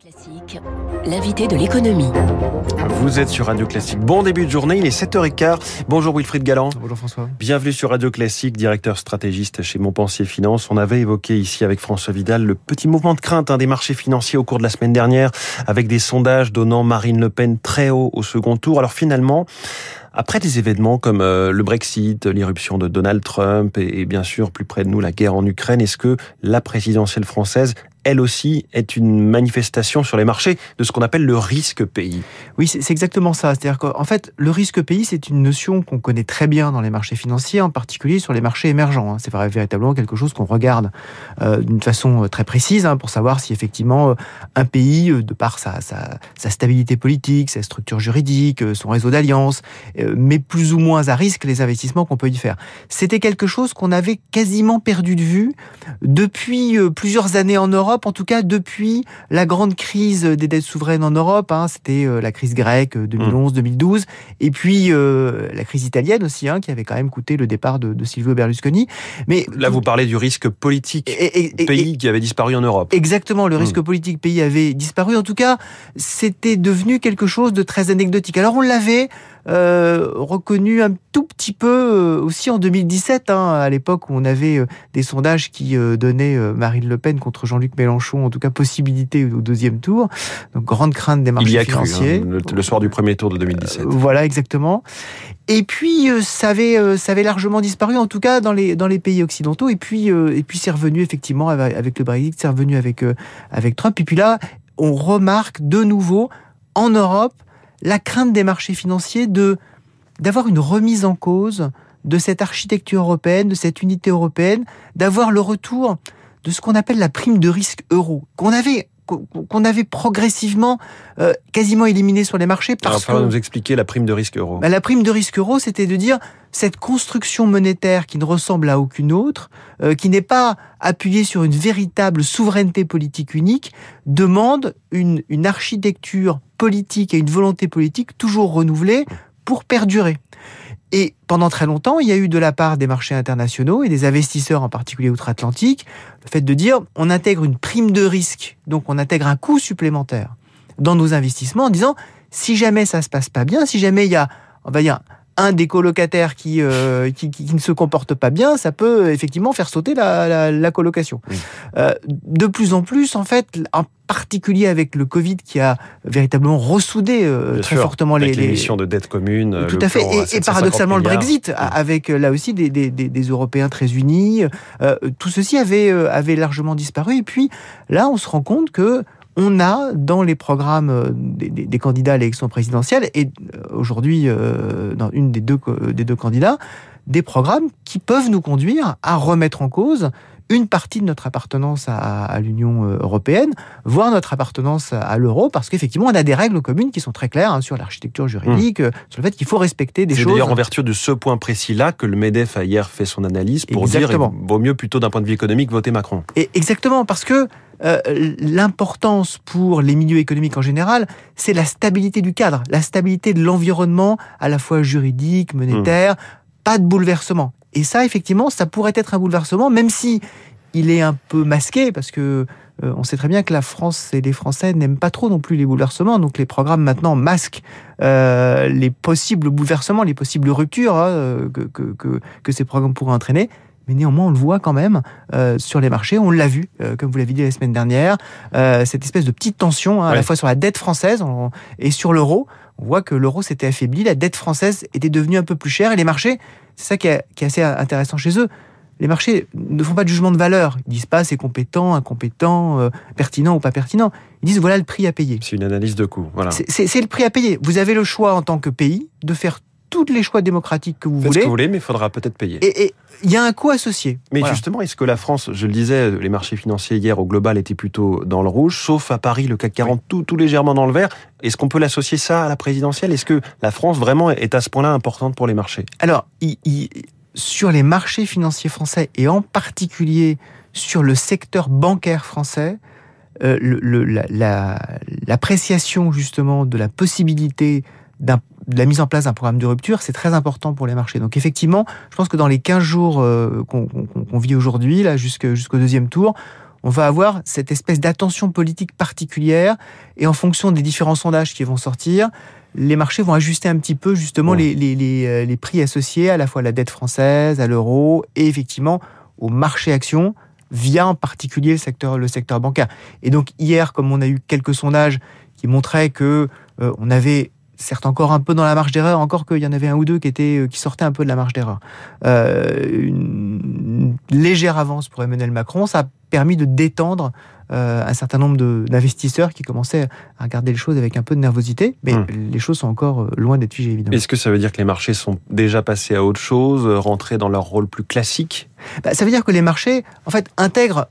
Classique, l'invité de l'économie. Vous êtes sur Radio Classique. Bon début de journée, il est 7h15. Bonjour Wilfried Galland. Bonjour François. Bienvenue sur Radio Classique, directeur stratégiste chez Montpensier Finance. On avait évoqué ici avec François Vidal le petit mouvement de crainte hein, des marchés financiers au cours de la semaine dernière, avec des sondages donnant Marine Le Pen très haut au second tour. Alors finalement, après des événements comme euh, le Brexit, l'irruption de Donald Trump et, et bien sûr plus près de nous la guerre en Ukraine, est-ce que la présidentielle française elle aussi, est une manifestation sur les marchés de ce qu'on appelle le risque pays. Oui, c'est exactement ça. C'est-à-dire qu'en fait, le risque pays, c'est une notion qu'on connaît très bien dans les marchés financiers, en particulier sur les marchés émergents. Hein. C'est véritablement quelque chose qu'on regarde euh, d'une façon euh, très précise hein, pour savoir si effectivement euh, un pays, de par sa, stabilité politique, sa structure juridique, son réseau d'alliances, met plus ou moins à risque les investissements qu'on peut y faire. C'était quelque chose qu'on avait quasiment perdu de vue depuis plusieurs années en Europe en tout cas depuis la grande crise des dettes souveraines en Europe. Hein, C'était euh, la crise grecque 2011-2012, et puis euh, la crise italienne aussi, hein, qui avait quand même coûté le départ de, de Silvio Berlusconi. Mais là, vous parlez du risque politique et, et, pays qui avait disparu en Europe. Exactement, le risque mmh. politique pays avait disparu. En tout cas, c'était devenu quelque chose de très anecdotique. Alors on l'avait euh, reconnu un tout petit peu euh, aussi en 2017, hein, à l'époque où on avait euh, des sondages qui donnaient Marine Le Pen contre Jean-Luc Mélenchon, en tout cas possibilité au deuxième tour. Donc grande crainte des marchés Il y a financiers. Cru, hein, le, le, soir du premier tour de 2017. voilà, exactement. Et puis ça avait ça avait largement disparu, en tout cas dans les dans les pays occidentaux. Et puis et puis c'est revenu effectivement avec le Brexit, c'est revenu avec avec Trump. Et puis là, on remarque de nouveau en Europe la crainte des marchés financiers de d'avoir une remise en cause de cette architecture européenne, de cette unité européenne, d'avoir le retour de ce qu'on appelle la prime de risque euro, qu'on avait qu'on avait progressivement euh, quasiment éliminé sur les marchés parce Alors, que nous expliquer la prime de risque euro. Bah, la prime de risque euro, c'était de dire cette construction monétaire qui ne ressemble à aucune autre, euh, qui n'est pas appuyée sur une véritable souveraineté politique unique, demande une, une architecture politique et une volonté politique toujours renouvelée pour perdurer. Et pendant très longtemps, il y a eu de la part des marchés internationaux et des investisseurs, en particulier outre-Atlantique, le fait de dire on intègre une prime de risque, donc on intègre un coût supplémentaire dans nos investissements en disant si jamais ça se passe pas bien, si jamais il y a, on va dire, un des colocataires qui, euh, qui, qui, ne se comporte pas bien, ça peut effectivement faire sauter la, la, la colocation. Euh, de plus en plus, en fait, en particulier avec le Covid qui a véritablement ressoudé euh, très sûr, fortement avec les l'émission de dette commune. Tout à fait. Et, et, paradoxalement, le Brexit, avec là aussi des, des, des, des Européens très unis, euh, tout ceci avait, euh, avait largement disparu. Et puis là, on se rend compte que on a dans les programmes euh, des, candidats à l'élection présidentielle et euh, aujourd'hui euh, dans une des deux, des deux candidats, des programmes qui peuvent nous conduire à remettre en cause une partie de notre appartenance à, à l'Union européenne, voire notre appartenance à l'euro, parce qu'effectivement, on a des règles communes qui sont très claires hein, sur l'architecture juridique, mmh. sur le fait qu'il faut respecter des choses. C'est d'ailleurs en vertu de ce point précis-là que le MEDEF a hier fait son analyse pour exactement. dire qu'il vaut mieux plutôt d'un point de vue économique voter Macron. Et exactement, parce que euh, l'importance pour les milieux économiques en général, c'est la stabilité du cadre, la stabilité de l'environnement, à la fois juridique, monétaire, mmh. pas de bouleversement. Et ça, effectivement, ça pourrait être un bouleversement, même si il est un peu masqué, parce que euh, on sait très bien que la France et les Français n'aiment pas trop non plus les bouleversements. Donc les programmes maintenant masquent euh, les possibles bouleversements, les possibles ruptures hein, que, que, que, que ces programmes pourraient entraîner mais néanmoins on le voit quand même euh, sur les marchés, on l'a vu, euh, comme vous l'avez dit la semaine dernière, euh, cette espèce de petite tension hein, ouais. à la fois sur la dette française et sur l'euro. On voit que l'euro s'était affaibli, la dette française était devenue un peu plus chère et les marchés, c'est ça qui est, qui est, assez intéressant chez eux. Les marchés ne font pas de jugement de valeur. Ils disent pas c'est compétent, incompétent, euh, pertinent ou pas pertinent. Ils disent voilà le prix à payer. C'est une analyse de coût. Voilà. C'est le prix à payer. Vous avez le choix en tant que pays de faire tous les choix démocratiques que vous Faites voulez. ce que vous voulez, mais il faudra peut-être payer. Et, il y a un coût associé. Mais voilà. justement, est-ce que la France, je le disais, les marchés financiers hier au global étaient plutôt dans le rouge, sauf à Paris, le CAC 40 oui. tout, tout légèrement dans le vert. Est-ce qu'on peut l'associer ça à la présidentielle? Est-ce que la France vraiment est à ce point-là importante pour les marchés? Alors, il, il, sur les marchés financiers français et en particulier sur le secteur bancaire français, euh, l'appréciation la, la, justement de la possibilité d'un de la mise en place d'un programme de rupture, c'est très important pour les marchés. Donc effectivement, je pense que dans les 15 jours euh, qu'on qu qu vit aujourd'hui, là jusqu'au jusqu deuxième tour, on va avoir cette espèce d'attention politique particulière et en fonction des différents sondages qui vont sortir, les marchés vont ajuster un petit peu justement les, les, les, prix associés à la fois à la dette française, à l'euro et effectivement au marché actions via en particulier le secteur, le secteur bancaire. Et donc hier, comme on a eu quelques sondages qui montraient que euh, on avait certes encore un peu dans la marge d'erreur, encore qu'il y en avait un ou deux qui étaient euh, qui sortaient un peu de la marge d'erreur. Euh, une légère avance pour Emmanuel Macron, ça a permis de détendre euh, un certain nombre d'investisseurs qui commençaient à regarder les choses avec un peu de nervosité, mais hum. les choses sont encore loin d'être figées, évidemment. Est-ce que ça veut dire que les marchés sont déjà passés à autre chose, rentrés dans leur rôle plus classique? Bah, Ça veut dire que les marchés, en fait, intègrent...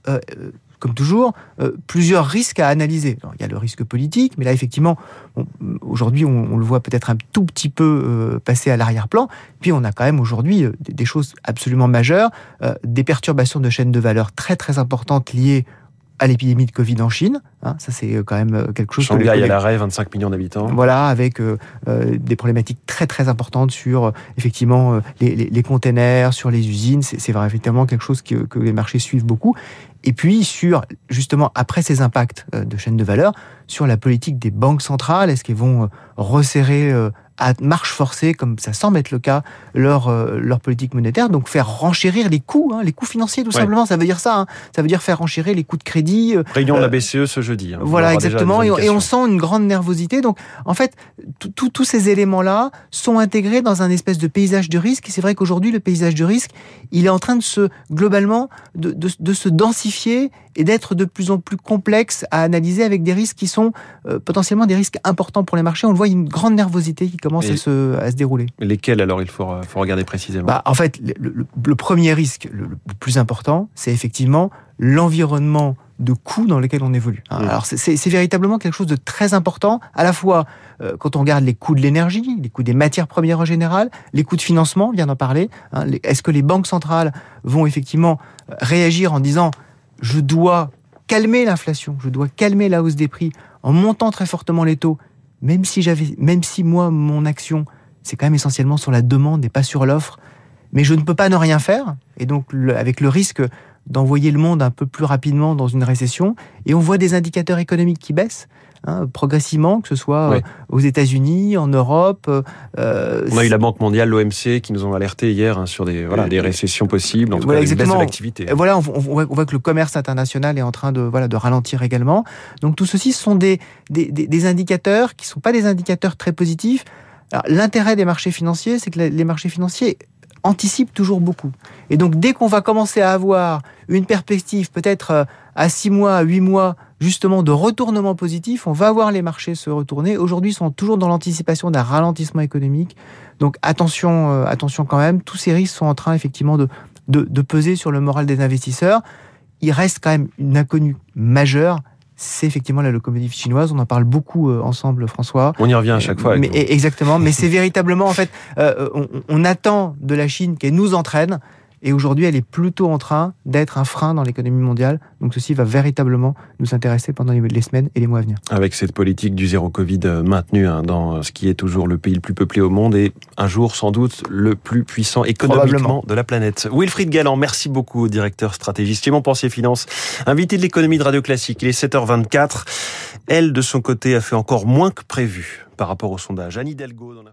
comme toujours, plusieurs risques à analyser. il y a le risque politique, mais là, effectivement, aujourd'hui, on, le voit peut-être un tout petit peu passer à l'arrière-plan. Puis, on a quand même aujourd'hui des, choses absolument majeures, des perturbations de chaînes de valeur très, très importantes liées à l'épidémie de Covid en Chine. Hein, ça, c'est euh, quand même euh, quelque chose. Shanghai à l'arrêt, 25 millions d'habitants. Voilà, avec euh, des problématiques très très importantes sur effectivement les, les, les, containers, sur les usines. C'est vraiment quelque chose que, que, les marchés suivent beaucoup. Et puis sur justement après ces impacts de chaîne de valeur, sur la politique des banques centrales, est-ce qu'elles vont resserrer à marche forcée, comme ça semble être le cas, leur, euh, leur politique monétaire, donc faire renchérir les coûts, hein, les coûts financiers tout simplement, ça veut dire ça, hein. ça veut dire faire renchérir les coûts de crédit. Euh, Réunion de la euh, BCE ce jeudi. Hein. voilà, exactement, et, on sent une grande nervosité. Donc en fait, tous ces éléments-là sont intégrés dans un espèce de paysage de risque, et c'est vrai qu'aujourd'hui, le paysage de risque, il est en train de se, globalement, de, de, de se densifier et d'être de plus en plus complexe à analyser avec des risques qui sont potentiellement des risques importants pour les marchés. On le voit, il y a une grande nervosité qui commence à se, à se, dérouler. Lesquels alors il faut, faut regarder précisément? Bah, En fait, le, premier risque, le, plus important, c'est effectivement l'environnement de coûts dans lequel on évolue. Hein. Mmh. Alors c'est véritablement quelque chose de très important, à la fois euh, quand on regarde les coûts de l'énergie, les coûts des matières premières en général, les coûts de financement, on vient d'en parler. Hein. Est-ce que les banques centrales vont effectivement euh, réagir en disant je dois calmer l'inflation, je dois calmer la hausse des prix en montant très fortement les taux même si j'avais, même si moi mon action c'est quand même essentiellement sur la demande et pas sur l'offre, mais je ne peux pas ne rien faire. Et donc avec le risque d'envoyer le monde un peu plus rapidement dans une récession et on voit des indicateurs économiques qui baissent. Hein, progressivement, que ce soit euh, aux États-Unis, en Europe. Euh, on a eu la Banque mondiale, l'OMC, qui nous ont alerté hier hein, sur des, voilà, des récessions possibles, en tout cas, des baisse de l'activité. Voilà, on, voit, que le commerce international est en train de, voilà, de ralentir également. Donc tout ceci, ce sont des, des, des indicateurs qui ne sont pas des indicateurs très positifs. L'intérêt des marchés financiers, c'est que les marchés financiers anticipent toujours beaucoup. Et donc dès qu'on va commencer à avoir une perspective peut-être euh, à 6 mois, à 8 mois, justement de retournement positif, on va voir les marchés se retourner. Aujourd'hui, ils sont toujours dans l'anticipation d'un ralentissement économique. Donc attention, euh, attention quand même, tous ces risques sont en train effectivement de, de peser sur le moral des investisseurs. Il reste quand même une inconnue majeure, c'est effectivement la locomotive chinoise. On en parle beaucoup euh, ensemble, François. On y revient à chaque fois. Mais, exactement. Mais c'est véritablement, en fait, euh, on, on, attend de la Chine qu'elle nous entraîne. Et aujourd'hui, elle est plutôt en train d'être un frein dans l'économie mondiale. Donc ceci va véritablement nous intéresser pendant les semaines et les mois à venir. Avec cette politique du zéro Covid euh, maintenue hein, dans ce qui est toujours le pays le plus peuplé au monde et un jour sans doute le plus puissant économiquement de la planète. Wilfried Galland, merci beaucoup, directeur stratégiste chez Montpensier Finance, invité de l'économie de Radio Classique. Il est 7h24. Elle, de son côté, a fait encore moins que prévu par rapport au sondage. Annie Delgo dans